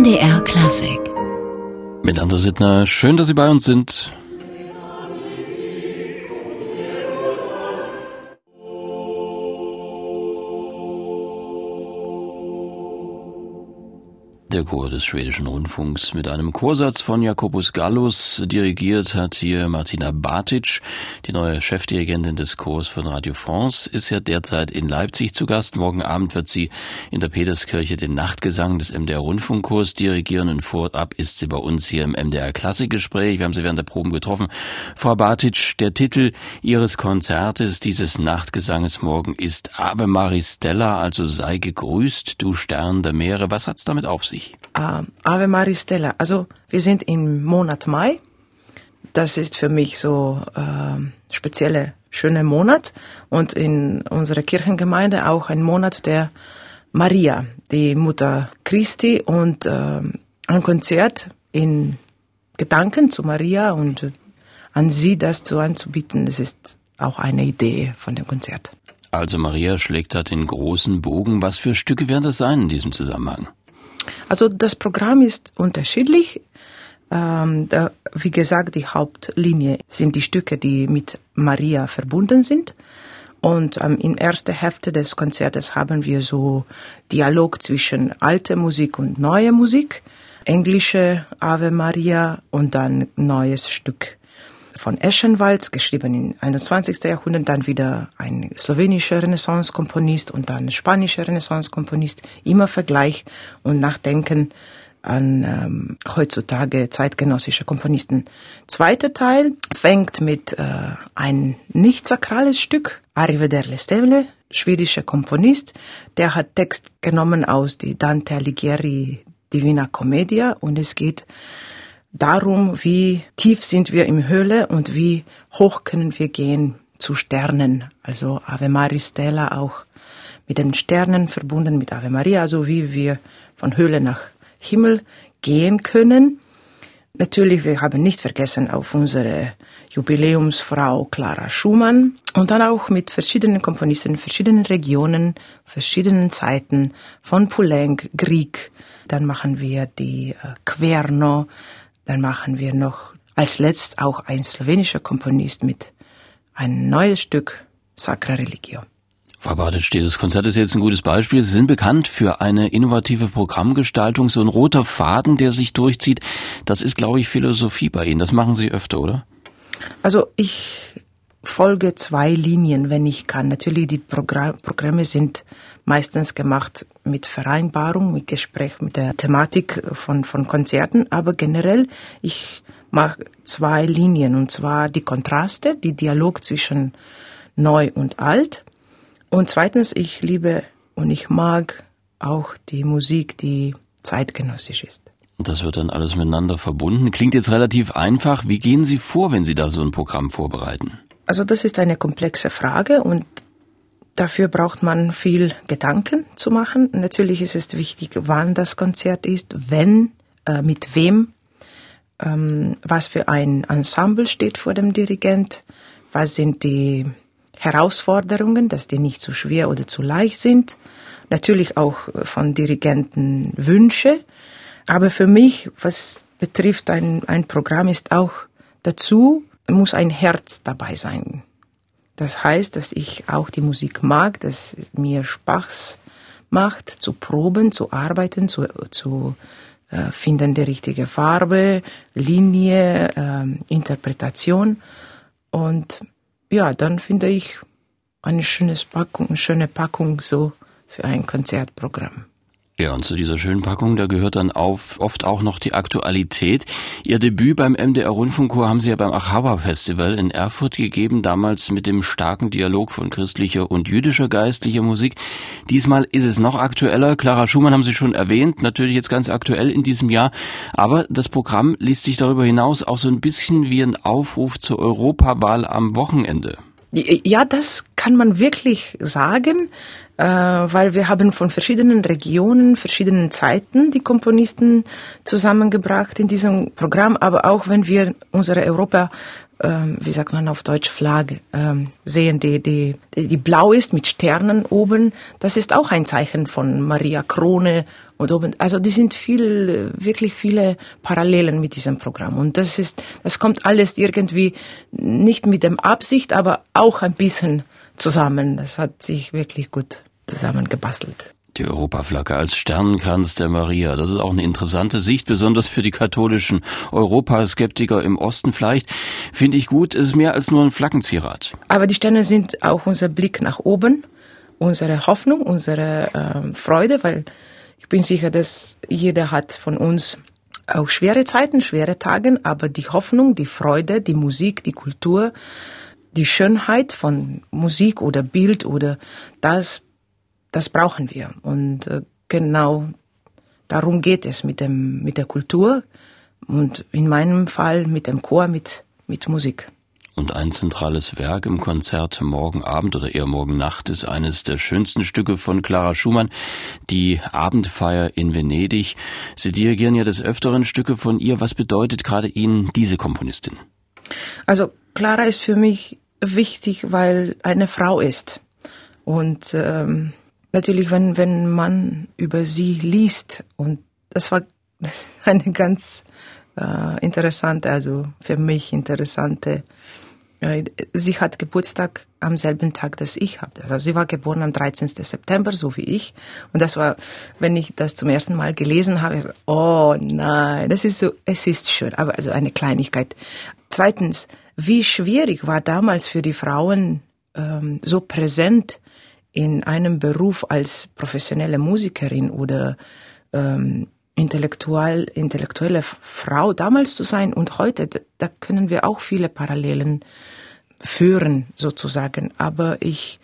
MDR Klassik. Mit André Sittner, schön, dass Sie bei uns sind. Der Chor des schwedischen Rundfunks mit einem Chorsatz von Jakobus Gallus dirigiert hat hier Martina Batic, die neue Chefdirigentin des Chors von Radio France, ist ja derzeit in Leipzig zu Gast. Morgen Abend wird sie in der Peterskirche den Nachtgesang des MDR Rundfunkchors dirigieren und vorab ist sie bei uns hier im MDR Klassikgespräch. Wir haben sie während der Proben getroffen. Frau Batic, der Titel Ihres Konzertes, dieses Nachtgesanges morgen ist Ave Maristella, also sei gegrüßt, du Stern der Meere. Was hat's damit auf sich? Ich? Uh, Ave Maristella. Also wir sind im Monat Mai. Das ist für mich so äh, spezielle schöner Monat und in unserer Kirchengemeinde auch ein Monat der Maria, die Mutter Christi und äh, ein Konzert in Gedanken zu Maria und an sie das zu anzubieten, das ist auch eine Idee von dem Konzert. Also Maria schlägt da den großen Bogen. Was für Stücke werden das sein in diesem Zusammenhang? Also das Programm ist unterschiedlich. Ähm, da, wie gesagt, die Hauptlinie sind die Stücke, die mit Maria verbunden sind. Und ähm, in erster Hälfte des Konzertes haben wir so Dialog zwischen alter Musik und neuer Musik, englische Ave Maria und dann neues Stück von Eschenwalds, geschrieben im 21. Jahrhundert, dann wieder ein slowenischer Renaissance-Komponist und dann spanischer Renaissance-Komponist. Immer Vergleich und Nachdenken an ähm, heutzutage zeitgenössische Komponisten. Zweiter Teil fängt mit äh, ein nicht sakrales Stück, Arrivederle Stelle, schwedischer Komponist, der hat Text genommen aus die Dante Alighieri Divina Commedia und es geht darum, wie tief sind wir im Höhle und wie hoch können wir gehen zu Sternen. Also Ave Maria Stella auch mit den Sternen verbunden mit Ave Maria, also wie wir von Höhle nach Himmel gehen können. Natürlich, wir haben nicht vergessen auf unsere Jubiläumsfrau Clara Schumann und dann auch mit verschiedenen Komponisten, verschiedenen Regionen, verschiedenen Zeiten, von Poulenc, Grieg. Dann machen wir die äh, Querno, dann machen wir noch als letzt auch ein slowenischer Komponist mit ein neues Stück Sacra Religio. Frau Bartet, das Konzert ist jetzt ein gutes Beispiel. Sie sind bekannt für eine innovative Programmgestaltung, so ein roter Faden, der sich durchzieht. Das ist, glaube ich, Philosophie bei Ihnen. Das machen Sie öfter, oder? Also ich folge zwei Linien, wenn ich kann. Natürlich, die Progr Programme sind meistens gemacht mit Vereinbarung, mit Gespräch, mit der Thematik von, von Konzerten, aber generell, ich mache zwei Linien, und zwar die Kontraste, die Dialog zwischen neu und alt. Und zweitens, ich liebe und ich mag auch die Musik, die zeitgenössisch ist. Das wird dann alles miteinander verbunden. Klingt jetzt relativ einfach. Wie gehen Sie vor, wenn Sie da so ein Programm vorbereiten? Also das ist eine komplexe Frage und dafür braucht man viel Gedanken zu machen. Natürlich ist es wichtig, wann das Konzert ist, wenn, äh, mit wem, ähm, was für ein Ensemble steht vor dem Dirigent, was sind die Herausforderungen, dass die nicht zu schwer oder zu leicht sind. Natürlich auch von Dirigenten Wünsche. Aber für mich, was betrifft ein, ein Programm, ist auch dazu, muss ein Herz dabei sein. Das heißt, dass ich auch die Musik mag, dass es mir Spaß macht, zu proben, zu arbeiten, zu, zu äh, finden die richtige Farbe, Linie, äh, Interpretation. Und ja, dann finde ich eine schöne Packung, eine schöne Packung so für ein Konzertprogramm. Ja, und zu dieser schönen Packung, da gehört dann auf, oft auch noch die Aktualität. Ihr Debüt beim MDR Rundfunkchor haben Sie ja beim Achava Festival in Erfurt gegeben, damals mit dem starken Dialog von christlicher und jüdischer geistlicher Musik. Diesmal ist es noch aktueller. Clara Schumann haben Sie schon erwähnt, natürlich jetzt ganz aktuell in diesem Jahr. Aber das Programm liest sich darüber hinaus auch so ein bisschen wie ein Aufruf zur Europawahl am Wochenende. Ja, das kann man wirklich sagen, äh, weil wir haben von verschiedenen Regionen, verschiedenen Zeiten die Komponisten zusammengebracht in diesem Programm. Aber auch wenn wir unsere Europa ähm, wie sagt man auf Deutsch, Flagge ähm, sehen, die, die, die blau ist mit Sternen oben. Das ist auch ein Zeichen von Maria Krone und oben. Also die sind viel, wirklich viele Parallelen mit diesem Programm. Und das ist, das kommt alles irgendwie nicht mit dem Absicht, aber auch ein bisschen zusammen. Das hat sich wirklich gut zusammengebastelt. Die Europaflagge als Sternenkranz der Maria. Das ist auch eine interessante Sicht, besonders für die katholischen Europaskeptiker im Osten vielleicht. Finde ich gut, es ist mehr als nur ein Flaggenzierat. Aber die Sterne sind auch unser Blick nach oben, unsere Hoffnung, unsere äh, Freude, weil ich bin sicher, dass jeder hat von uns auch schwere Zeiten, schwere Tage, aber die Hoffnung, die Freude, die Musik, die Kultur, die Schönheit von Musik oder Bild oder das das brauchen wir. Und äh, genau darum geht es mit, dem, mit der Kultur und in meinem Fall mit dem Chor, mit, mit Musik. Und ein zentrales Werk im Konzert morgen Abend oder eher morgen Nacht ist eines der schönsten Stücke von Clara Schumann, die Abendfeier in Venedig. Sie dirigieren ja des Öfteren Stücke von ihr. Was bedeutet gerade Ihnen diese Komponistin? Also Clara ist für mich wichtig, weil eine Frau ist. Und ähm, natürlich, wenn, wenn man über sie liest, und das war eine ganz äh, interessante, also für mich interessante, äh, sie hat Geburtstag am selben Tag, das ich habe. Also sie war geboren am 13. September, so wie ich. Und das war, wenn ich das zum ersten Mal gelesen habe, so, oh nein, das ist so, es ist schön, aber also eine Kleinigkeit. Zweitens, wie schwierig war damals für die Frauen, ähm, so präsent in einem Beruf als professionelle Musikerin oder ähm, intellektuell, intellektuelle Frau damals zu sein und heute, da können wir auch viele Parallelen führen sozusagen. Aber ich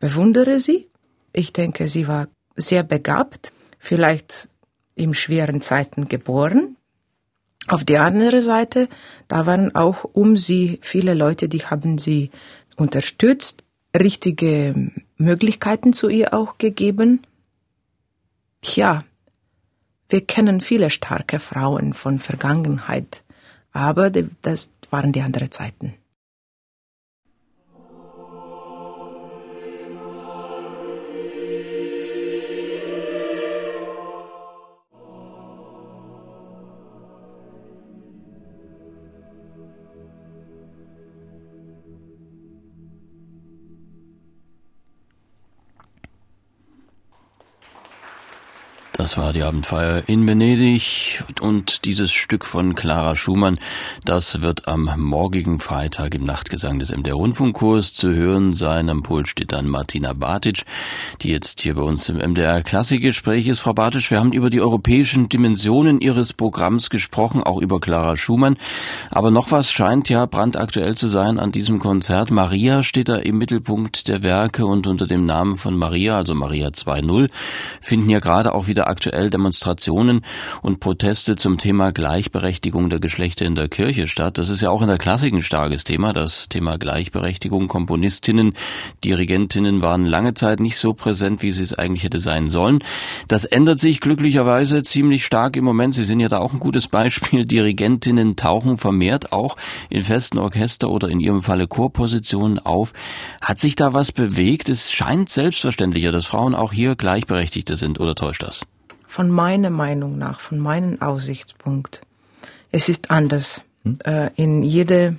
bewundere sie. Ich denke, sie war sehr begabt, vielleicht in schweren Zeiten geboren. Auf der anderen Seite, da waren auch um sie viele Leute, die haben sie unterstützt, richtige Möglichkeiten zu ihr auch gegeben? Tja, wir kennen viele starke Frauen von Vergangenheit, aber das waren die anderen Zeiten. Das war die Abendfeier in Venedig und dieses Stück von Clara Schumann, das wird am morgigen Freitag im Nachtgesang des MDR Rundfunkkurs zu hören sein. Am Pult steht dann Martina Batic, die jetzt hier bei uns im MDR Klassikgespräch ist. Frau Batic, wir haben über die europäischen Dimensionen Ihres Programms gesprochen, auch über Clara Schumann. Aber noch was scheint ja brandaktuell zu sein an diesem Konzert. Maria steht da im Mittelpunkt der Werke und unter dem Namen von Maria, also Maria 2.0, finden ja gerade auch wieder aktuell Demonstrationen und Proteste zum Thema Gleichberechtigung der Geschlechter in der Kirche statt. Das ist ja auch in der Klassik ein starkes Thema, das Thema Gleichberechtigung. Komponistinnen, Dirigentinnen waren lange Zeit nicht so präsent, wie sie es eigentlich hätte sein sollen. Das ändert sich glücklicherweise ziemlich stark im Moment. Sie sind ja da auch ein gutes Beispiel. Dirigentinnen tauchen vermehrt auch in festen Orchester oder in ihrem Falle Chorpositionen auf. Hat sich da was bewegt? Es scheint selbstverständlicher, dass Frauen auch hier Gleichberechtigte sind, oder täuscht das? Von meiner Meinung nach, von meinem Aussichtspunkt, es ist anders. Hm? Äh, in jede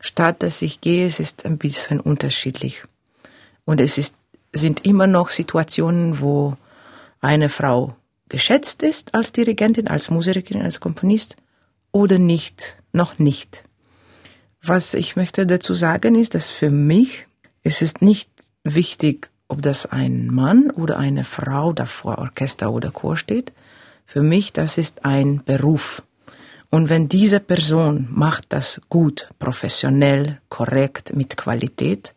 Stadt, dass ich gehe, es ist ein bisschen unterschiedlich. Und es ist, sind immer noch Situationen, wo eine Frau geschätzt ist als Dirigentin, als Musikerin, als Komponist oder nicht, noch nicht. Was ich möchte dazu sagen ist, dass für mich es ist nicht wichtig, ob das ein Mann oder eine Frau da vor Orchester oder Chor steht, für mich das ist ein Beruf. Und wenn diese Person macht das gut, professionell, korrekt, mit Qualität,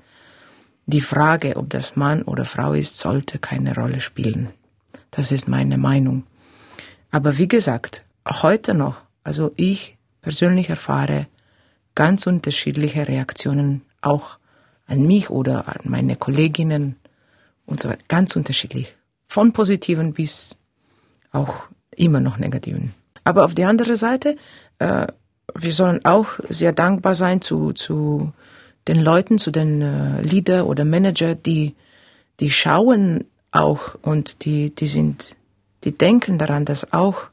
die Frage, ob das Mann oder Frau ist, sollte keine Rolle spielen. Das ist meine Meinung. Aber wie gesagt, heute noch, also ich persönlich erfahre ganz unterschiedliche Reaktionen auch an mich oder an meine Kolleginnen und so weiter. Ganz unterschiedlich. Von positiven bis auch immer noch negativen. Aber auf der anderen Seite, äh, wir sollen auch sehr dankbar sein zu, zu den Leuten, zu den äh, Leader oder Manager, die, die schauen auch und die, die sind, die denken daran, dass auch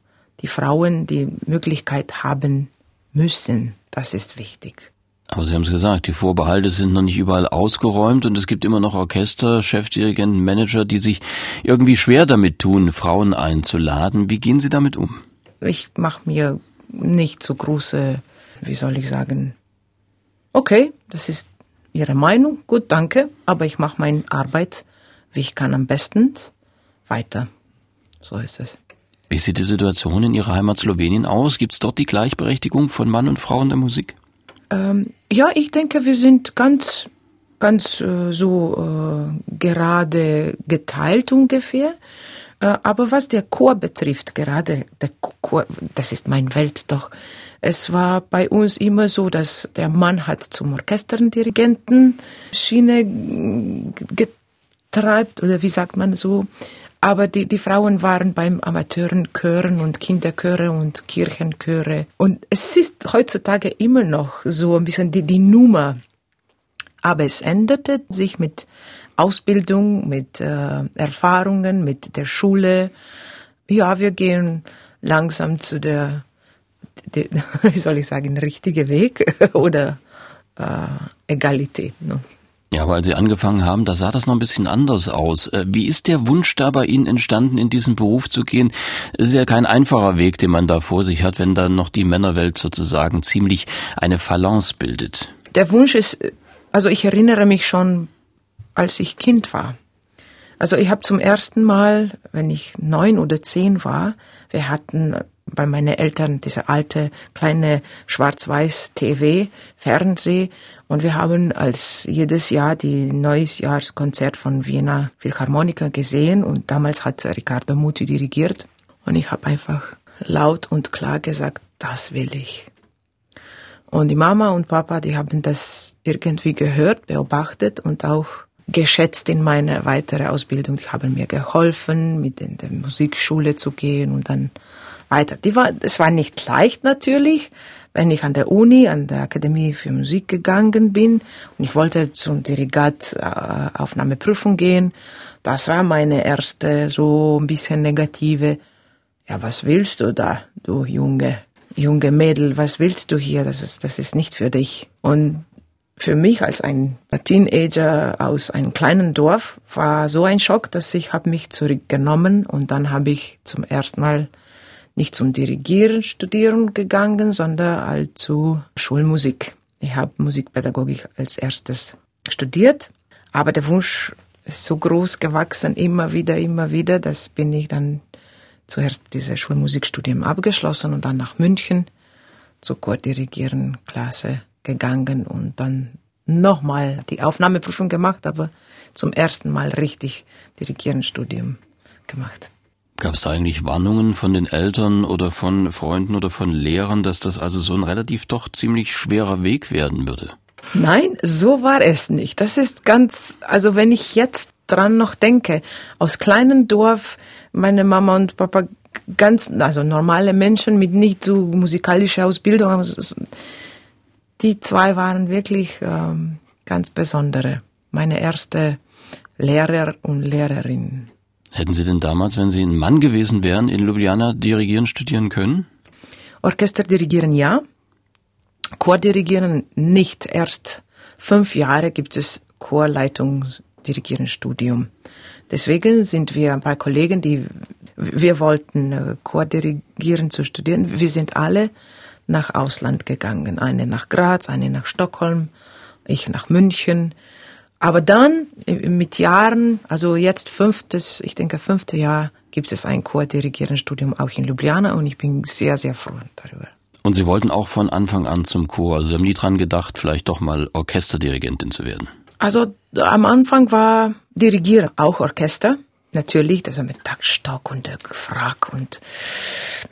die Frauen die Möglichkeit haben müssen. Das ist wichtig. Aber Sie haben es gesagt, die Vorbehalte sind noch nicht überall ausgeräumt und es gibt immer noch Orchester, Chefdirigenten, Manager, die sich irgendwie schwer damit tun, Frauen einzuladen. Wie gehen Sie damit um? Ich mache mir nicht so große, wie soll ich sagen, okay, das ist Ihre Meinung, gut, danke, aber ich mache meine Arbeit, wie ich kann am besten weiter. So ist es. Wie sieht die Situation in Ihrer Heimat Slowenien aus? Gibt es dort die Gleichberechtigung von Mann und Frau in der Musik? Ähm, ja, ich denke, wir sind ganz, ganz äh, so äh, gerade geteilt ungefähr. Äh, aber was der Chor betrifft, gerade der Chor, das ist mein Welt doch. Es war bei uns immer so, dass der Mann hat zum Orchesterdirigenten Schiene getreibt oder wie sagt man so, aber die, die Frauen waren beim Amateurenchören und Kinderchöre und Kirchenchöre. Und es ist heutzutage immer noch so ein bisschen die, die Nummer. Aber es änderte sich mit Ausbildung, mit äh, Erfahrungen, mit der Schule. Ja, wir gehen langsam zu der, die, wie soll ich sagen, richtige Weg oder äh, Egalität. Ne? Ja, weil Sie angefangen haben, da sah das noch ein bisschen anders aus. Äh, wie ist der Wunsch da bei Ihnen entstanden, in diesen Beruf zu gehen? Es ist ja kein einfacher Weg, den man da vor sich hat, wenn dann noch die Männerwelt sozusagen ziemlich eine Phalanx bildet. Der Wunsch ist, also ich erinnere mich schon, als ich Kind war. Also ich habe zum ersten Mal, wenn ich neun oder zehn war, wir hatten bei meinen Eltern diese alte kleine schwarz-weiß TV, Fernseh und wir haben als jedes Jahr die Neujahrskonzert von Wiener Philharmoniker gesehen und damals hat Riccardo Muti dirigiert und ich habe einfach laut und klar gesagt, das will ich. Und die Mama und Papa, die haben das irgendwie gehört, beobachtet und auch geschätzt in meine weitere Ausbildung. Die haben mir geholfen, mit in der Musikschule zu gehen und dann weiter. Die war, es war nicht leicht natürlich, wenn ich an der Uni, an der Akademie für Musik gegangen bin und ich wollte zum Dirigat äh, Aufnahmeprüfung gehen. Das war meine erste so ein bisschen negative. Ja, was willst du da, du junge, junge Mädel? Was willst du hier? Das ist, das ist nicht für dich. Und für mich als ein Teenager aus einem kleinen Dorf war so ein Schock, dass ich habe mich zurückgenommen und dann habe ich zum ersten Mal nicht zum Dirigieren studieren gegangen, sondern halt zu Schulmusik. Ich habe Musikpädagogik als erstes studiert, aber der Wunsch ist so groß gewachsen, immer wieder, immer wieder, dass bin ich dann zuerst dieses Schulmusikstudium abgeschlossen und dann nach München zur Chordirigieren Klasse gegangen und dann nochmal die Aufnahmeprüfung gemacht, aber zum ersten Mal richtig Dirigierenstudium gemacht. Gab es da eigentlich Warnungen von den Eltern oder von Freunden oder von Lehrern, dass das also so ein relativ doch ziemlich schwerer Weg werden würde? Nein, so war es nicht. Das ist ganz, also wenn ich jetzt dran noch denke, aus kleinem Dorf, meine Mama und Papa ganz, also normale Menschen mit nicht so musikalischer Ausbildung, die zwei waren wirklich ähm, ganz besondere. Meine erste Lehrer und Lehrerin. Hätten Sie denn damals, wenn Sie ein Mann gewesen wären, in Ljubljana dirigieren studieren können? Orchester dirigieren ja, Chordirigieren nicht. Erst fünf Jahre gibt es Chorleitung dirigieren Studium. Deswegen sind wir ein paar Kollegen, die wir wollten äh, Chordirigieren zu studieren. Wir sind alle nach Ausland gegangen. Eine nach Graz, eine nach Stockholm, ich nach München. Aber dann mit Jahren, also jetzt fünftes, ich denke fünfte Jahr, gibt es ein Chordirigieren-Studium auch in Ljubljana und ich bin sehr, sehr froh darüber. Und Sie wollten auch von Anfang an zum Chor, also Sie haben nie dran gedacht, vielleicht doch mal Orchesterdirigentin zu werden? Also am Anfang war Dirigieren auch Orchester, natürlich, also mit Taktstock und Frack und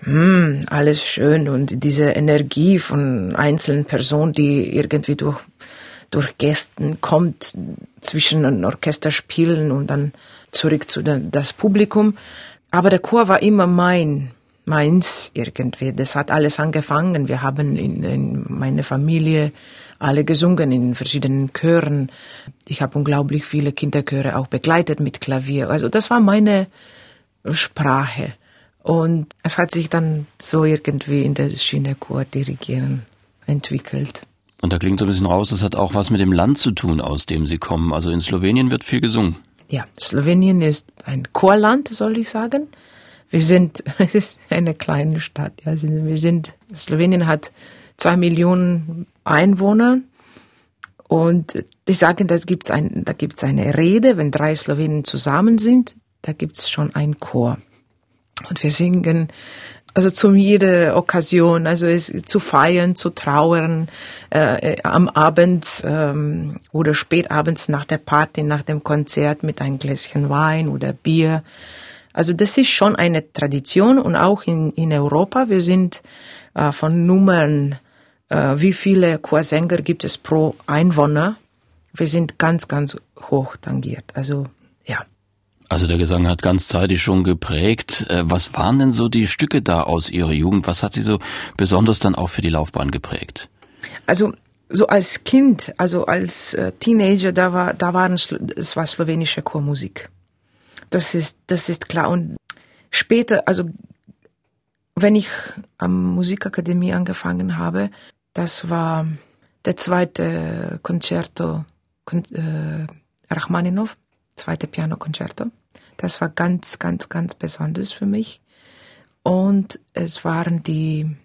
hm, alles schön und diese Energie von einzelnen Personen, die irgendwie durch durch Gästen kommt zwischen ein Orchesterspielen und dann zurück zu den, das Publikum. Aber der Chor war immer mein, meins irgendwie. Das hat alles angefangen. Wir haben in, in meiner Familie alle gesungen in verschiedenen Chören. Ich habe unglaublich viele Kinderchöre auch begleitet mit Klavier. Also das war meine Sprache. Und es hat sich dann so irgendwie in der Schiene Chor dirigieren entwickelt. Und da klingt so ein bisschen raus, das hat auch was mit dem Land zu tun, aus dem Sie kommen. Also in Slowenien wird viel gesungen. Ja, Slowenien ist ein Chorland, soll ich sagen. Wir sind, es ist eine kleine Stadt. Ja, wir sind, Slowenien hat zwei Millionen Einwohner. Und ich sage, da gibt's ein, da gibt's eine Rede, wenn drei Slowenen zusammen sind, da gibt's schon ein Chor. Und wir singen also zu jeder Occasion, also es, zu feiern, zu trauern, äh, am Abend ähm, oder spätabends nach der Party, nach dem Konzert mit einem Gläschen Wein oder Bier. Also das ist schon eine Tradition und auch in, in Europa. Wir sind äh, von Nummern, äh, wie viele Chorsänger gibt es pro Einwohner. Wir sind ganz, ganz hoch tangiert. Also. Also der Gesang hat ganzzeitig schon geprägt. Äh, was waren denn so die Stücke da aus Ihrer Jugend? Was hat Sie so besonders dann auch für die Laufbahn geprägt? Also so als Kind, also als äh, Teenager, da war, da waren es war slowenische Chormusik. Das ist, das ist klar. Und später, also wenn ich am Musikakademie angefangen habe, das war der zweite Concerto äh, Rachmaninov zweite Pianokonzerto. Das war ganz, ganz, ganz besonders für mich. Und es waren die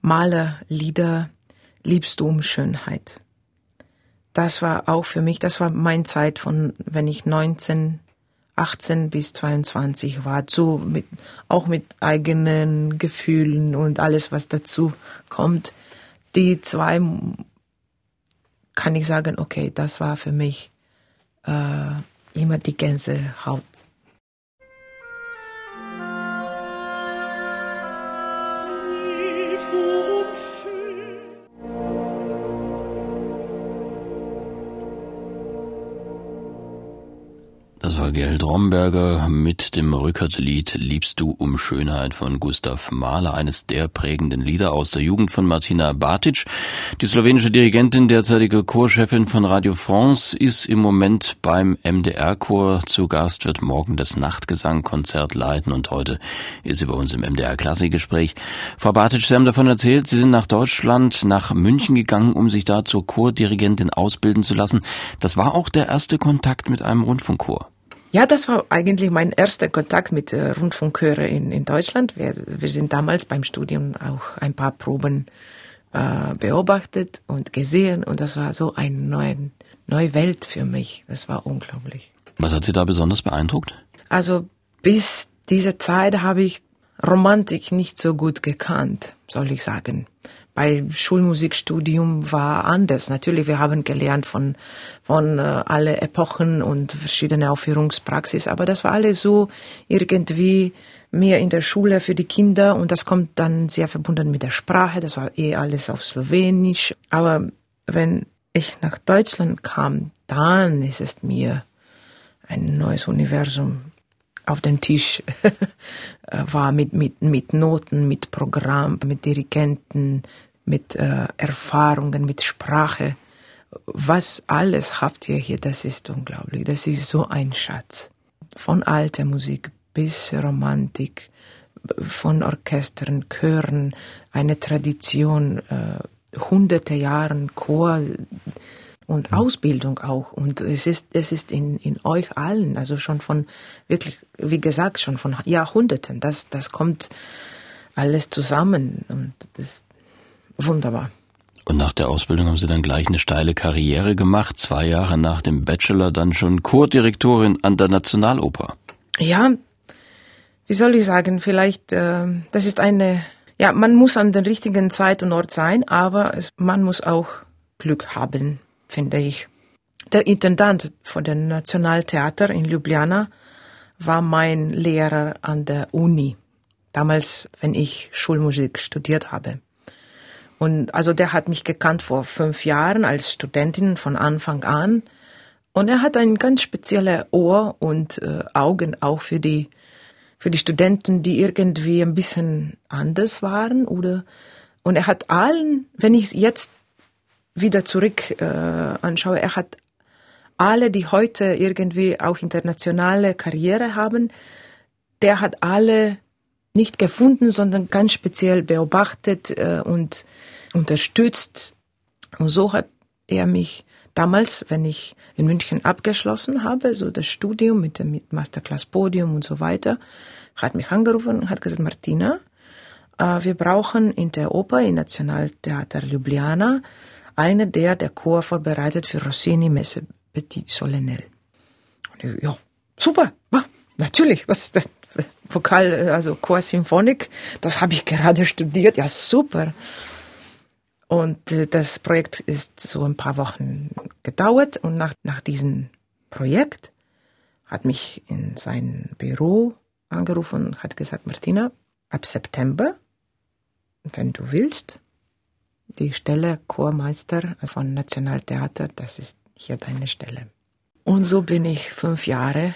Malerlieder Liebst du um Schönheit. Das war auch für mich, das war meine Zeit von, wenn ich 19, 18 bis 22 war, so mit, auch mit eigenen Gefühlen und alles, was dazu kommt. Die zwei kann ich sagen, okay, das war für mich äh, immer die Gänsehaut. Das war Gerd Romberger mit dem Rückert-Lied Liebst du um Schönheit von Gustav Mahler, eines der prägenden Lieder aus der Jugend von Martina Batic. Die slowenische Dirigentin, derzeitige Chorchefin von Radio France, ist im Moment beim MDR-Chor zu Gast, wird morgen das Nachtgesangkonzert leiten und heute ist sie bei uns im MDR-Klassikgespräch. Frau Batic, Sie haben davon erzählt, Sie sind nach Deutschland, nach München gegangen, um sich da zur Chordirigentin ausbilden zu lassen. Das war auch der erste Kontakt mit einem Rundfunkchor. Ja, das war eigentlich mein erster Kontakt mit äh, Rundfunkchöre in, in Deutschland. Wir, wir sind damals beim Studium auch ein paar Proben äh, beobachtet und gesehen und das war so eine neue, neue Welt für mich. Das war unglaublich. Was hat Sie da besonders beeindruckt? Also bis diese Zeit habe ich Romantik nicht so gut gekannt, soll ich sagen bei Schulmusikstudium war anders. Natürlich, wir haben gelernt von, von äh, alle Epochen und verschiedene Aufführungspraxis, aber das war alles so irgendwie mehr in der Schule für die Kinder und das kommt dann sehr verbunden mit der Sprache. Das war eh alles auf Slowenisch. Aber wenn ich nach Deutschland kam, dann ist es mir ein neues Universum auf dem Tisch war mit, mit, mit Noten, mit Programm, mit Dirigenten, mit äh, Erfahrungen, mit Sprache. Was alles habt ihr hier, das ist unglaublich. Das ist so ein Schatz. Von alter Musik bis Romantik, von Orchestern, Chören, eine Tradition, äh, hunderte Jahren Chor und Ausbildung auch. Und es ist, es ist in, in euch allen, also schon von wirklich, wie gesagt, schon von Jahrhunderten. Das, das kommt alles zusammen und das, Wunderbar. Und nach der Ausbildung haben Sie dann gleich eine steile Karriere gemacht, zwei Jahre nach dem Bachelor dann schon Chordirektorin an der Nationaloper. Ja, wie soll ich sagen, vielleicht, äh, das ist eine, ja, man muss an der richtigen Zeit und Ort sein, aber es, man muss auch Glück haben, finde ich. Der Intendant von dem Nationaltheater in Ljubljana war mein Lehrer an der Uni, damals, wenn ich Schulmusik studiert habe. Und also der hat mich gekannt vor fünf Jahren als Studentin von Anfang an. Und er hat ein ganz spezielles Ohr und äh, Augen auch für die für die Studenten, die irgendwie ein bisschen anders waren oder und er hat allen, wenn ich jetzt wieder zurück äh, anschaue, er hat alle, die heute irgendwie auch internationale Karriere haben, der hat alle nicht gefunden, sondern ganz speziell beobachtet äh, und unterstützt. Und so hat er mich damals, wenn ich in München abgeschlossen habe, so das Studium mit dem Masterclass Podium und so weiter, hat mich angerufen und hat gesagt, Martina, äh, wir brauchen in der Oper, im Nationaltheater Ljubljana, eine, der der Chor vorbereitet für Rossini Messe Petit Solennel. Und ich, ja, super, ja, natürlich, was ist das? Vokal, also Chor Symphonik, das habe ich gerade studiert, ja super. Und äh, das Projekt ist so ein paar Wochen gedauert und nach, nach diesem Projekt hat mich in sein Büro angerufen und hat gesagt, Martina, ab September, wenn du willst, die Stelle Chormeister von Nationaltheater, das ist hier deine Stelle. Und so bin ich fünf Jahre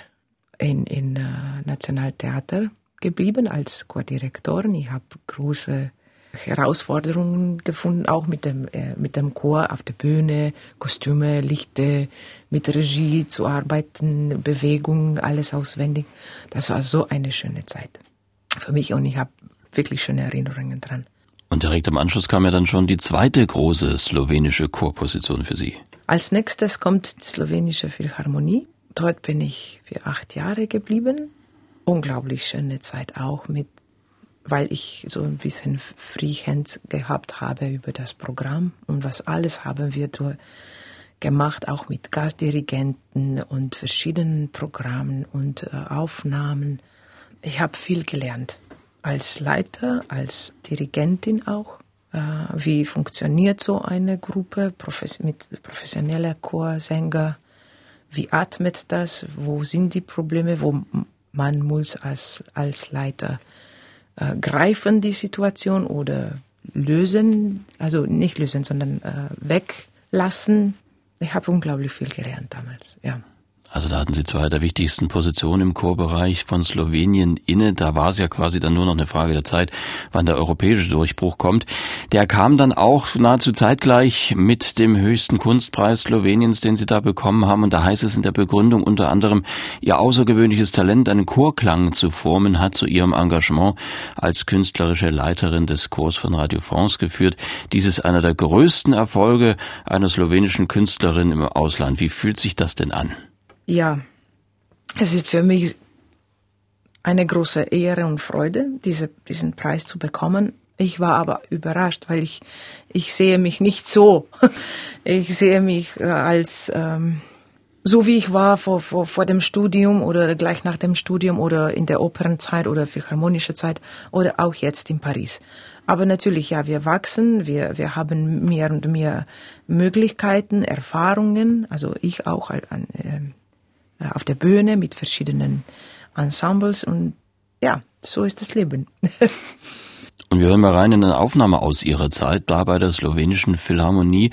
in, in uh, Nationaltheater geblieben als Chordirektorin. Ich habe große Herausforderungen gefunden, auch mit dem, äh, mit dem Chor auf der Bühne, Kostüme, Lichte, mit Regie zu arbeiten, Bewegung, alles auswendig. Das war so eine schöne Zeit für mich und ich habe wirklich schöne Erinnerungen dran. Und direkt am Anschluss kam ja dann schon die zweite große slowenische Chorposition für Sie. Als nächstes kommt die slowenische Philharmonie. Dort bin ich für acht Jahre geblieben. Unglaublich schöne Zeit auch mit weil ich so ein bisschen Freehand gehabt habe über das Programm und was alles haben wir gemacht, auch mit Gastdirigenten und verschiedenen Programmen und äh, Aufnahmen. Ich habe viel gelernt als Leiter, als Dirigentin auch. Äh, wie funktioniert so eine Gruppe mit professioneller Chorsänger? Wie atmet das? Wo sind die Probleme? Wo man muss als, als Leiter äh, greifen die Situation oder lösen, also nicht lösen, sondern äh, weglassen. Ich habe unglaublich viel gelernt damals, ja. Also da hatten Sie zwei der wichtigsten Positionen im Chorbereich von Slowenien inne. Da war es ja quasi dann nur noch eine Frage der Zeit, wann der europäische Durchbruch kommt. Der kam dann auch nahezu zeitgleich mit dem höchsten Kunstpreis Sloweniens, den Sie da bekommen haben. Und da heißt es in der Begründung unter anderem, Ihr außergewöhnliches Talent, einen Chorklang zu formen, hat zu Ihrem Engagement als künstlerische Leiterin des Chors von Radio France geführt. Dies ist einer der größten Erfolge einer slowenischen Künstlerin im Ausland. Wie fühlt sich das denn an? Ja, es ist für mich eine große Ehre und Freude, diese, diesen Preis zu bekommen. Ich war aber überrascht, weil ich, ich sehe mich nicht so. Ich sehe mich äh, als, ähm, so wie ich war vor, vor, vor dem Studium oder gleich nach dem Studium oder in der Opernzeit oder philharmonische Zeit oder auch jetzt in Paris. Aber natürlich, ja, wir wachsen, wir, wir haben mehr und mehr Möglichkeiten, Erfahrungen, also ich auch an, äh, auf der Bühne mit verschiedenen Ensembles und ja, so ist das Leben. Und wir hören mal rein in eine Aufnahme aus Ihrer Zeit da bei der slowenischen Philharmonie.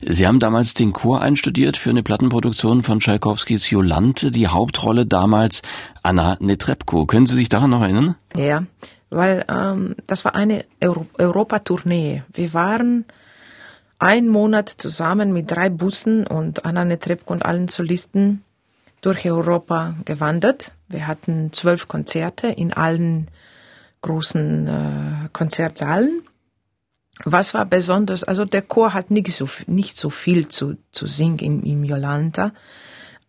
Sie haben damals den Chor einstudiert für eine Plattenproduktion von Tschaikowskis Jolante, die Hauptrolle damals Anna Netrebko. Können Sie sich daran noch erinnern? Ja, weil ähm, das war eine Euro Europatournee. Wir waren einen Monat zusammen mit drei Bussen und Anna Netrebko und allen Solisten durch Europa gewandert. Wir hatten zwölf Konzerte in allen großen äh, Konzertsaalen. Was war besonders? Also der Chor hat nicht so, nicht so viel zu, zu singen im, im Jolanta,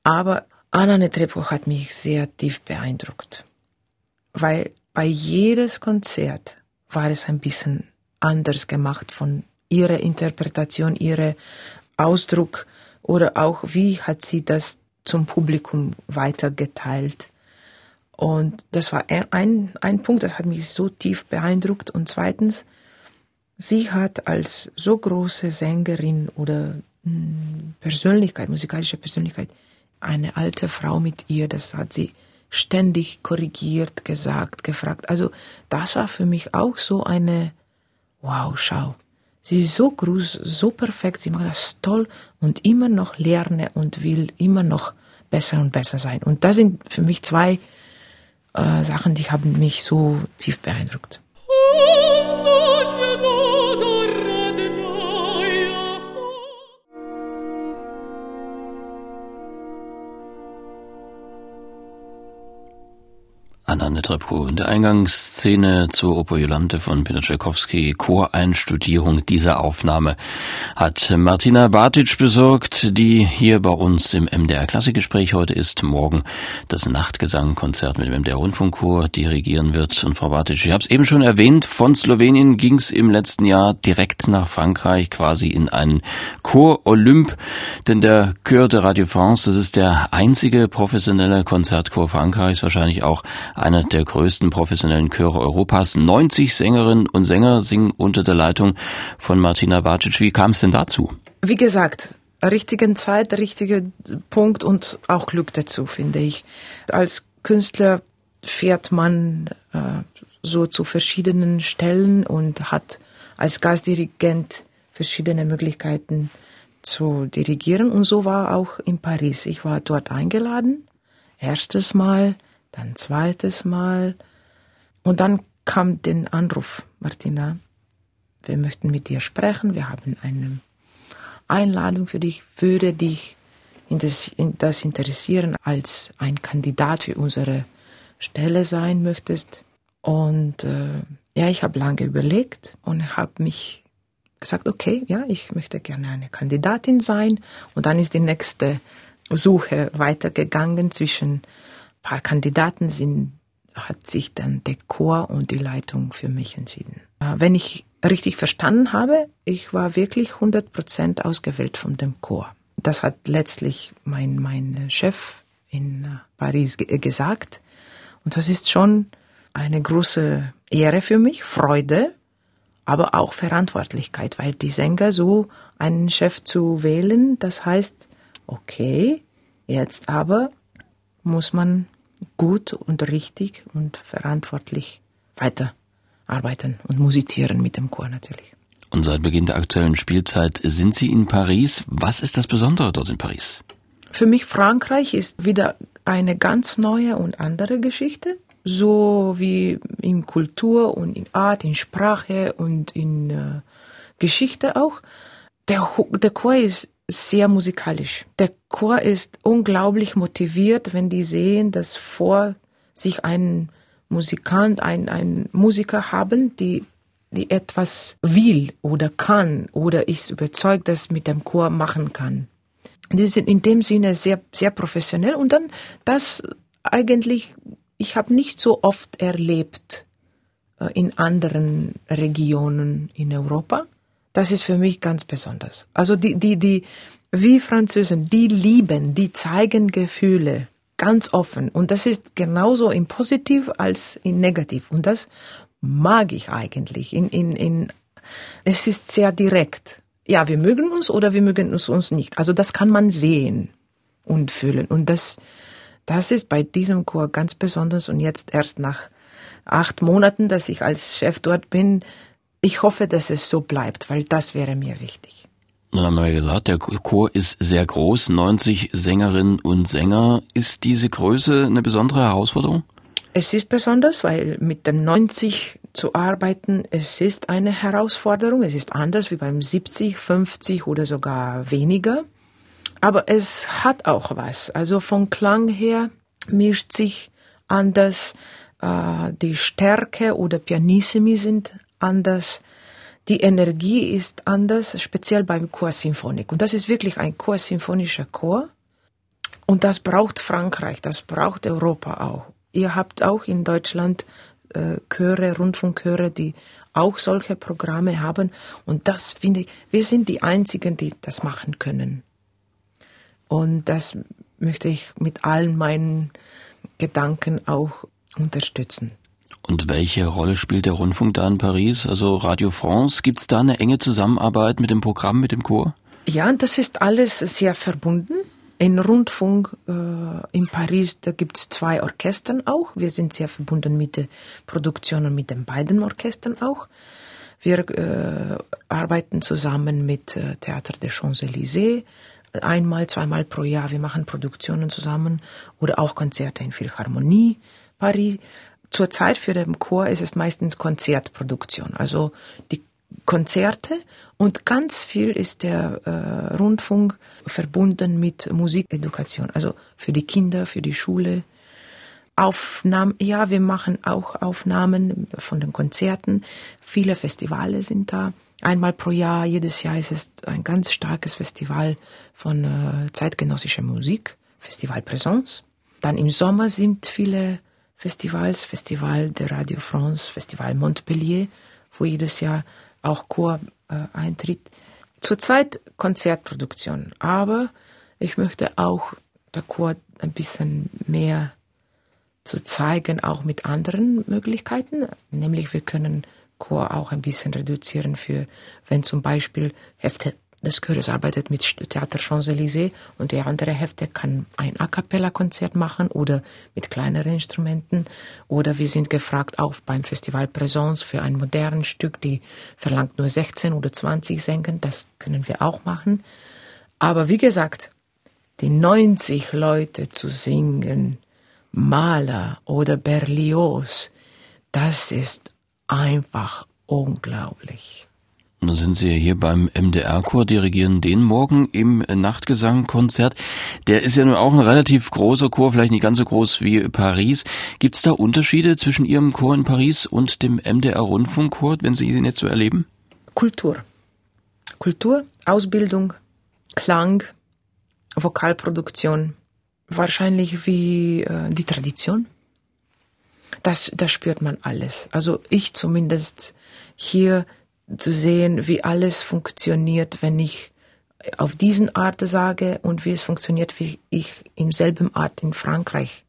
aber Anna Netrebko hat mich sehr tief beeindruckt, weil bei jedes Konzert war es ein bisschen anders gemacht von ihrer Interpretation, ihrer Ausdruck oder auch wie hat sie das zum Publikum weitergeteilt. Und das war ein, ein Punkt, das hat mich so tief beeindruckt. Und zweitens, sie hat als so große Sängerin oder hm, Persönlichkeit, musikalische Persönlichkeit, eine alte Frau mit ihr, das hat sie ständig korrigiert, gesagt, gefragt. Also das war für mich auch so eine Wow, schau. Sie ist so groß, so perfekt, sie macht das toll und immer noch lerne und will immer noch besser und besser sein. Und das sind für mich zwei äh, Sachen, die haben mich so tief beeindruckt. Anna Netrebko. In der Eingangsszene zur Oper Jolante von Peter Tchaikovsky, Choreinstudierung dieser Aufnahme, hat Martina Bartic besorgt, die hier bei uns im MDR Klassikgespräch heute ist, morgen das Nachtgesangkonzert mit dem MDR Rundfunkchor dirigieren wird. Und Frau Bartic, ich habe es eben schon erwähnt, von Slowenien ging es im letzten Jahr direkt nach Frankreich, quasi in einen Chor Olymp, denn der Chœur de Radio France, das ist der einzige professionelle Konzertchor Frankreichs, wahrscheinlich auch einer der größten professionellen Chöre Europas. 90 Sängerinnen und Sänger singen unter der Leitung von Martina Bacic. Wie kam es denn dazu? Wie gesagt, richtigen Zeit, richtiger Punkt und auch Glück dazu, finde ich. Als Künstler fährt man äh, so zu verschiedenen Stellen und hat als Gastdirigent verschiedene Möglichkeiten zu dirigieren. Und so war auch in Paris. Ich war dort eingeladen. Erstes Mal dann zweites Mal. Und dann kam den Anruf, Martina, wir möchten mit dir sprechen, wir haben eine Einladung für dich, würde dich in das interessieren, als ein Kandidat für unsere Stelle sein möchtest. Und äh, ja, ich habe lange überlegt und habe mich gesagt, okay, ja, ich möchte gerne eine Kandidatin sein. Und dann ist die nächste Suche weitergegangen zwischen paar Kandidaten sind, hat sich dann der Chor und die Leitung für mich entschieden. Äh, wenn ich richtig verstanden habe, ich war wirklich 100 Prozent ausgewählt von dem Chor. Das hat letztlich mein, mein Chef in äh, Paris gesagt. Und das ist schon eine große Ehre für mich, Freude, aber auch Verantwortlichkeit, weil die Sänger so einen Chef zu wählen, das heißt, okay, jetzt aber muss man gut und richtig und verantwortlich weiterarbeiten und musizieren mit dem Chor natürlich. Und seit Beginn der aktuellen Spielzeit sind Sie in Paris. Was ist das Besondere dort in Paris? Für mich Frankreich ist wieder eine ganz neue und andere Geschichte, so wie in Kultur und in Art, in Sprache und in äh, Geschichte auch. Der, der Chor ist sehr musikalisch. Der Chor ist unglaublich motiviert, wenn die sehen, dass vor sich ein Musikant, ein, ein Musiker haben, die, die etwas will oder kann oder ist überzeugt, dass mit dem Chor machen kann. Die sind in dem Sinne sehr, sehr professionell und dann das eigentlich, ich habe nicht so oft erlebt äh, in anderen Regionen in Europa. Das ist für mich ganz besonders. Also die, die, die, wie Französen, die lieben, die zeigen Gefühle ganz offen. Und das ist genauso in positiv als in negativ. Und das mag ich eigentlich. In, in, in, es ist sehr direkt. Ja, wir mögen uns oder wir mögen uns, uns nicht. Also das kann man sehen und fühlen. Und das, das ist bei diesem Chor ganz besonders. Und jetzt erst nach acht Monaten, dass ich als Chef dort bin, ich hoffe, dass es so bleibt, weil das wäre mir wichtig. Dann haben wir ja gesagt, der Chor ist sehr groß, 90 Sängerinnen und Sänger. Ist diese Größe eine besondere Herausforderung? Es ist besonders, weil mit dem 90 zu arbeiten, es ist eine Herausforderung. Es ist anders wie beim 70, 50 oder sogar weniger. Aber es hat auch was. Also vom Klang her mischt sich anders. Äh, die Stärke oder Pianissimi sind anders. Die Energie ist anders, speziell beim Chor Symphonik. Und das ist wirklich ein chorsymphonischer Chor. Und das braucht Frankreich, das braucht Europa auch. Ihr habt auch in Deutschland äh, Chöre, Rundfunkchöre, die auch solche Programme haben. Und das finde ich, wir sind die Einzigen, die das machen können. Und das möchte ich mit allen meinen Gedanken auch unterstützen. Und welche Rolle spielt der Rundfunk da in Paris? Also Radio France, gibt es da eine enge Zusammenarbeit mit dem Programm, mit dem Chor? Ja, das ist alles sehr verbunden. In Rundfunk äh, in Paris, da gibt es zwei Orchestern auch. Wir sind sehr verbunden mit der Produktion und mit den beiden Orchestern auch. Wir äh, arbeiten zusammen mit äh, Theater des Champs-Élysées einmal, zweimal pro Jahr. Wir machen Produktionen zusammen oder auch Konzerte in Philharmonie Paris. Zurzeit für den Chor ist es meistens Konzertproduktion, also die Konzerte und ganz viel ist der äh, Rundfunk verbunden mit Musikedukation, also für die Kinder, für die Schule. Aufnahmen, ja, wir machen auch Aufnahmen von den Konzerten. Viele Festivale sind da. Einmal pro Jahr, jedes Jahr ist es ein ganz starkes Festival von äh, zeitgenössischer Musik, Festival Présence. Dann im Sommer sind viele Festivals, Festival de Radio France, Festival Montpellier, wo jedes Jahr auch Chor äh, eintritt. Zurzeit Konzertproduktion, aber ich möchte auch der Chor ein bisschen mehr zu zeigen, auch mit anderen Möglichkeiten. Nämlich wir können Chor auch ein bisschen reduzieren für, wenn zum Beispiel Hefte des Chores arbeitet mit Theater Champs-Élysées und der andere Hefte kann ein A Cappella-Konzert machen oder mit kleineren Instrumenten. Oder wir sind gefragt auch beim Festival Présence für ein modernes Stück, die verlangt nur 16 oder 20 Sänger. Das können wir auch machen. Aber wie gesagt, die 90 Leute zu singen, Maler oder Berlioz, das ist einfach unglaublich. Nun sind Sie hier beim MDR-Chor, dirigieren den morgen im Nachtgesangkonzert. Der ist ja nun auch ein relativ großer Chor, vielleicht nicht ganz so groß wie Paris. Gibt es da Unterschiede zwischen Ihrem Chor in Paris und dem MDR-Rundfunkchor, wenn Sie ihn jetzt so erleben? Kultur. Kultur, Ausbildung, Klang, Vokalproduktion. Wahrscheinlich wie äh, die Tradition. Das, das spürt man alles. Also ich zumindest hier zu sehen, wie alles funktioniert, wenn ich auf diesen Art sage und wie es funktioniert, wie ich im selben Art in Frankreich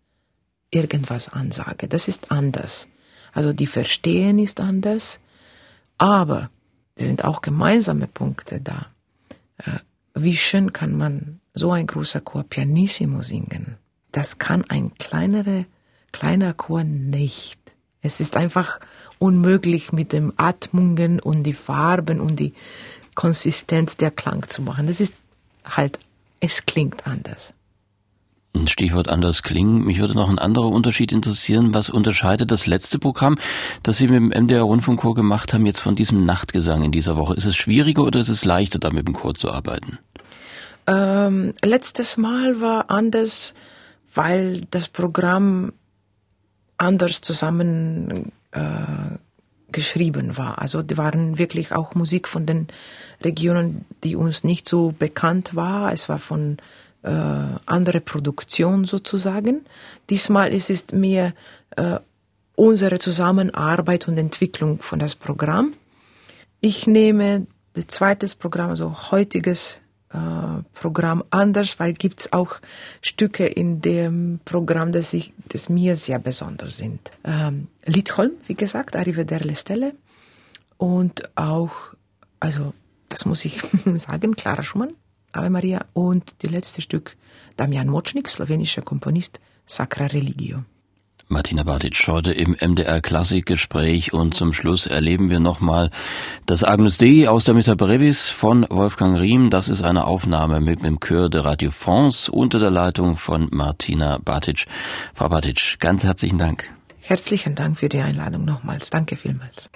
irgendwas ansage. Das ist anders. Also die Verstehen ist anders, aber es sind auch gemeinsame Punkte da. Äh, wie schön kann man so ein großer Chor pianissimo singen? Das kann ein kleinerer, kleiner Chor nicht. Es ist einfach unmöglich mit dem Atmungen und die Farben und die Konsistenz der Klang zu machen. Das ist halt, es klingt anders. Ein Stichwort anders klingen. Mich würde noch ein anderer Unterschied interessieren. Was unterscheidet das letzte Programm, das Sie mit dem MDR Rundfunkchor gemacht haben, jetzt von diesem Nachtgesang in dieser Woche? Ist es schwieriger oder ist es leichter, da mit dem Chor zu arbeiten? Ähm, letztes Mal war anders, weil das Programm anders zusammen äh, geschrieben war. Also die waren wirklich auch Musik von den Regionen, die uns nicht so bekannt war. Es war von äh, andere Produktion sozusagen. Diesmal ist es mehr äh, unsere Zusammenarbeit und Entwicklung von das Programm. Ich nehme das zweite Programm, also heutiges Programm anders, weil gibt's auch Stücke in dem Programm, das, ich, das mir sehr besonders sind. Ähm, Lidholm, wie gesagt, Arrivederle Stelle und auch, also das muss ich sagen, Clara Schumann, Ave Maria und die letzte Stück Damian Mocznik, slowenischer Komponist, Sacra Religio. Martina Bartic heute im MDR Klassikgespräch und zum Schluss erleben wir nochmal das Agnus Dei aus der Missa Brevis von Wolfgang Riem. Das ist eine Aufnahme mit dem Chör de Radio France unter der Leitung von Martina Bartic. Frau Bartic, ganz herzlichen Dank. Herzlichen Dank für die Einladung nochmals. Danke vielmals.